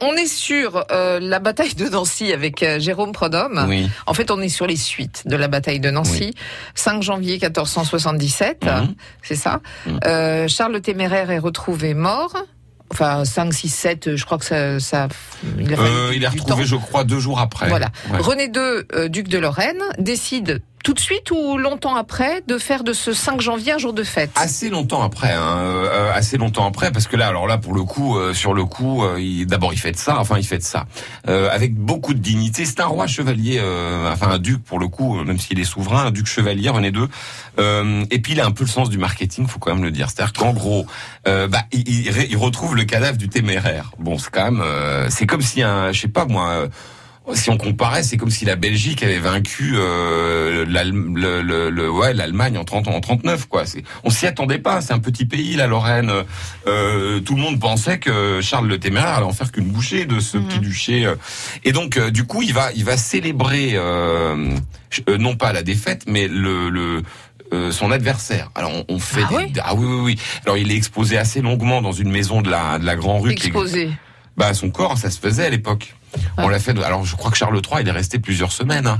on est sur euh, la bataille de Nancy avec euh, Jérôme Prodhomme. Oui. En fait, on est sur les suites de la bataille de Nancy. 5 janvier 1477, Mhm. c'est ça. Mhm. Euh, Charles le Téméraire est retrouvé mort. Enfin, 5, 6, 7, je crois que ça... ça il, a Euh, il est retrouvé, temps. je crois, deux jours après. Voilà. Ouais. René II, euh, duc de Lorraine, décide tout de suite ou longtemps après de faire de ce 5 janvier un jour de fête? Assez longtemps après, hein, euh, assez longtemps après, parce que là, alors là, pour le coup, euh, sur le coup, euh, d'abord il fait ça, enfin il fait de ça, euh, avec beaucoup de dignité. C'est un roi chevalier, euh, enfin un duc pour le coup, euh, même s'il est souverain, un duc chevalier, René II. Et puis il a un peu le sens du marketing, faut quand même le dire. C'est-à-dire qu'en gros, bah, il, il il retrouve le cadavre du téméraire. Bon, c'est quand même, c'est comme si un, je sais pas moi. Si on comparait, c'est comme si la Belgique avait vaincu euh, l'Allem- le, le, le- ouais, l'Allemagne en 30 en 39 quoi. On s'y attendait pas. C'est un petit pays, la Lorraine. Euh, tout le monde pensait que Charles le Téméraire allait en faire qu'une bouchée de ce Mhm. petit duché. euh. Et donc, euh, du coup, il va, il va célébrer euh, non pas la défaite, mais le, le euh, son adversaire. Alors on, on fait Ah des, oui ah oui oui oui. Alors il est exposé assez longuement dans une maison de la de la Grand Rue. qui Exposé. bah son corps, ça se faisait à l'époque. On l'a fait. Alors je crois que Charles III, il est resté plusieurs semaines. hein.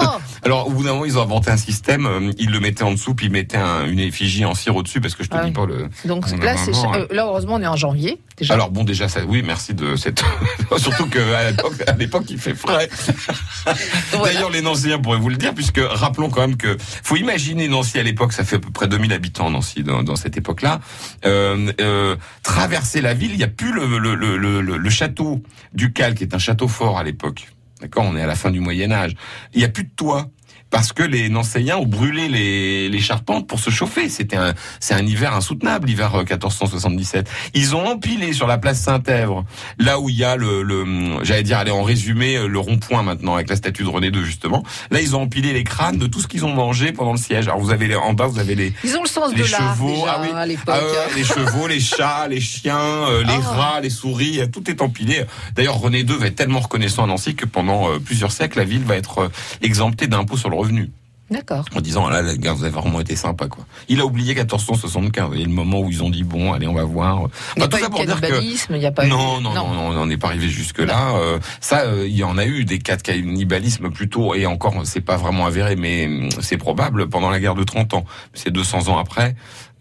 Oh, Alors au bout d'un moment, ils ont inventé un système. euh, Ils le mettaient en dessous, puis ils mettaient un- une effigie en cire au-dessus, parce que je te Ah dis oui. pas le. donc là, c'est vraiment, euh, là heureusement on est en janvier déjà. Alors bon, déjà ça. Oui, merci de cette. Surtout que à l'époque, il fait frais. Voilà. D'ailleurs, les Nancéens pourraient vous le dire, puisque rappelons quand même que faut imaginer Nancy à l'époque, ça fait à peu près 2000 habitants Nancy dans, dans cette époque-là. Euh, euh, traverser la ville, il n'y a plus le, le, le, le, le- le château du Cal, qui est un château fort à l'époque. D'accord, on est à la fin du Moyen Âge. Il n'y a plus de toit. Parce que les Nancéens ont brûlé les, les charpentes pour se chauffer. C'était un, c'est un hiver insoutenable, l'hiver euh, 1477. Ils ont empilé sur la place Saint-Èvre, là où il y a le, le j'allais dire, allez, en résumé, euh, le rond-point maintenant, avec la statue de René II, justement. Là, ils ont empilé les crânes de tout ce qu'ils ont mangé pendant le siège. Alors, vous avez les, en bas, vous avez les, Ils ont le sens les de chevaux, déjà ah oui, à l'époque. ah les chevaux, les chats, les chiens, euh, les Ah. rats, les souris, euh, tout est empilé. D'ailleurs, René II va être tellement reconnaissant à Nancy que pendant euh, plusieurs siècles, la ville va être euh, exemptée d'impôt sur le revenu. D'accord. En disant, ah là, les gars, vous avez vraiment été sympa, quoi. Il a oublié 1475. Vous voyez le moment où ils ont dit, bon, allez, on va voir. Il n'y a pas eu cannibalisme, il n'y a pas eu... non, non, non, non, on n'est pas arrivé jusque là. Euh, ça, euh, il y en a eu des cas de cannibalisme plutôt, et encore, c'est pas vraiment avéré, mais hum, c'est probable pendant la guerre de 30 ans. C'est 200 ans après.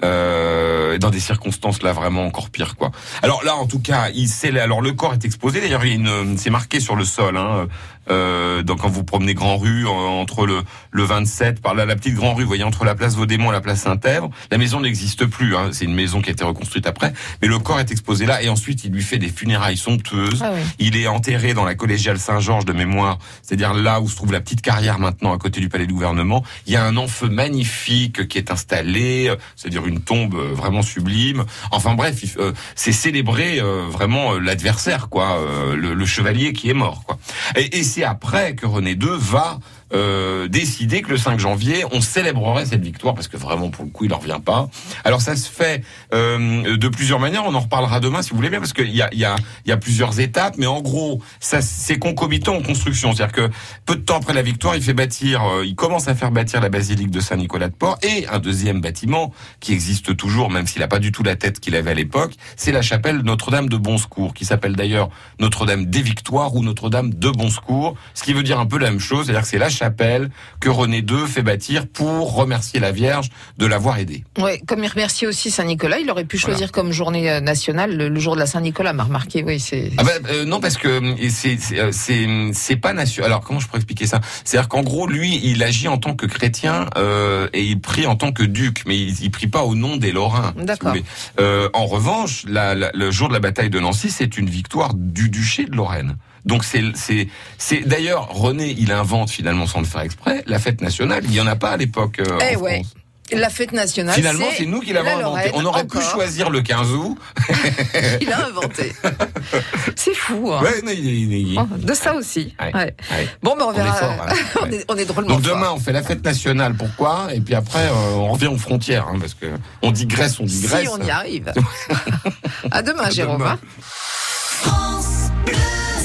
Euh, des circonstances là vraiment encore pires quoi. Alors là en tout cas il sait alors le corps est exposé. D'ailleurs il y a une c'est marqué sur le sol hein, euh, donc quand vous promenez Grand Rue en- entre le le 27 par là la petite Grand Rue vous voyez entre la place Vaudémont et la place Saint-Èvre. La maison n'existe plus hein, c'est une maison qui a été reconstruite après. Mais le corps est exposé là. Et ensuite il lui fait des funérailles somptueuses. Ah oui. il est enterré dans la collégiale Saint-Georges de mémoire, c'est-à-dire là où se trouve la petite carrière maintenant à côté du palais du gouvernement. Il y a un enfeu magnifique qui est installé, c'est-à-dire une tombe euh, vraiment sublime. Enfin bref, euh, c'est célébrer euh, vraiment euh, l'adversaire, quoi, le, le chevalier qui est mort, quoi. Et, et c'est après que René II va euh, décider que le 5 janvier, on célébrerait cette victoire parce que vraiment pour le coup, il en revient pas. Alors ça se fait euh, de plusieurs manières. On en reparlera demain si vous voulez bien parce qu'il y a, y a, y a plusieurs étapes, mais en gros, ça c'est concomitant en construction. C'est-à-dire que peu de temps après la victoire, il fait bâtir, euh, il commence à faire bâtir la basilique de Saint-Nicolas de Port et un deuxième bâtiment qui existe toujours, même s'il n'a pas du tout la tête qu'il avait à l'époque, c'est la chapelle Notre-Dame de Bon Secours, qui s'appelle d'ailleurs Notre-Dame des Victoires ou Notre-Dame de Bon Secours, ce qui veut dire un peu la même chose, c'est-à-dire que c'est la chapelle que René II fait bâtir pour remercier la Vierge de l'avoir aidé. Ouais, comme il remercie aussi Saint-Nicolas, il aurait pu choisir comme journée euh, nationale le, le jour de la Saint-Nicolas, m'a remarqué, oui, c'est... Ah bah, euh, non parce que euh, c'est pas national. Alors comment je pourrais expliquer ça? C'est-à-dire qu'en gros lui il agit en tant que chrétien euh, et il prie en tant que duc, mais il, il prie pas au nom des Lorrains. D'accord. Euh, en revanche, la- la- le jour de la bataille de Nancy, c'est une victoire du duché de Lorraine. Donc c'est c'est c'est d'ailleurs René il invente finalement sans le faire exprès la fête nationale. Il y en a pas à l'époque. euh, Eh ouais. France. La fête nationale, Finalement, c'est nous qui l'avons la inventé. On aurait pu encore. choisir le 15 août. Il a inventé. c'est fou. Hein. Ouais, il est- il est- il est- Oh, de ça aussi. Ouais. Ouais. Ouais. Bon, ben on On verra. est fort, hein. on, est, on est drôlement Donc fort. demain on fait la fête nationale, pourquoi? Et puis après euh, on revient aux frontières, hein, parce que on digresse, on digresse. Si on y arrive. à demain, À Jérôme. demain. hein.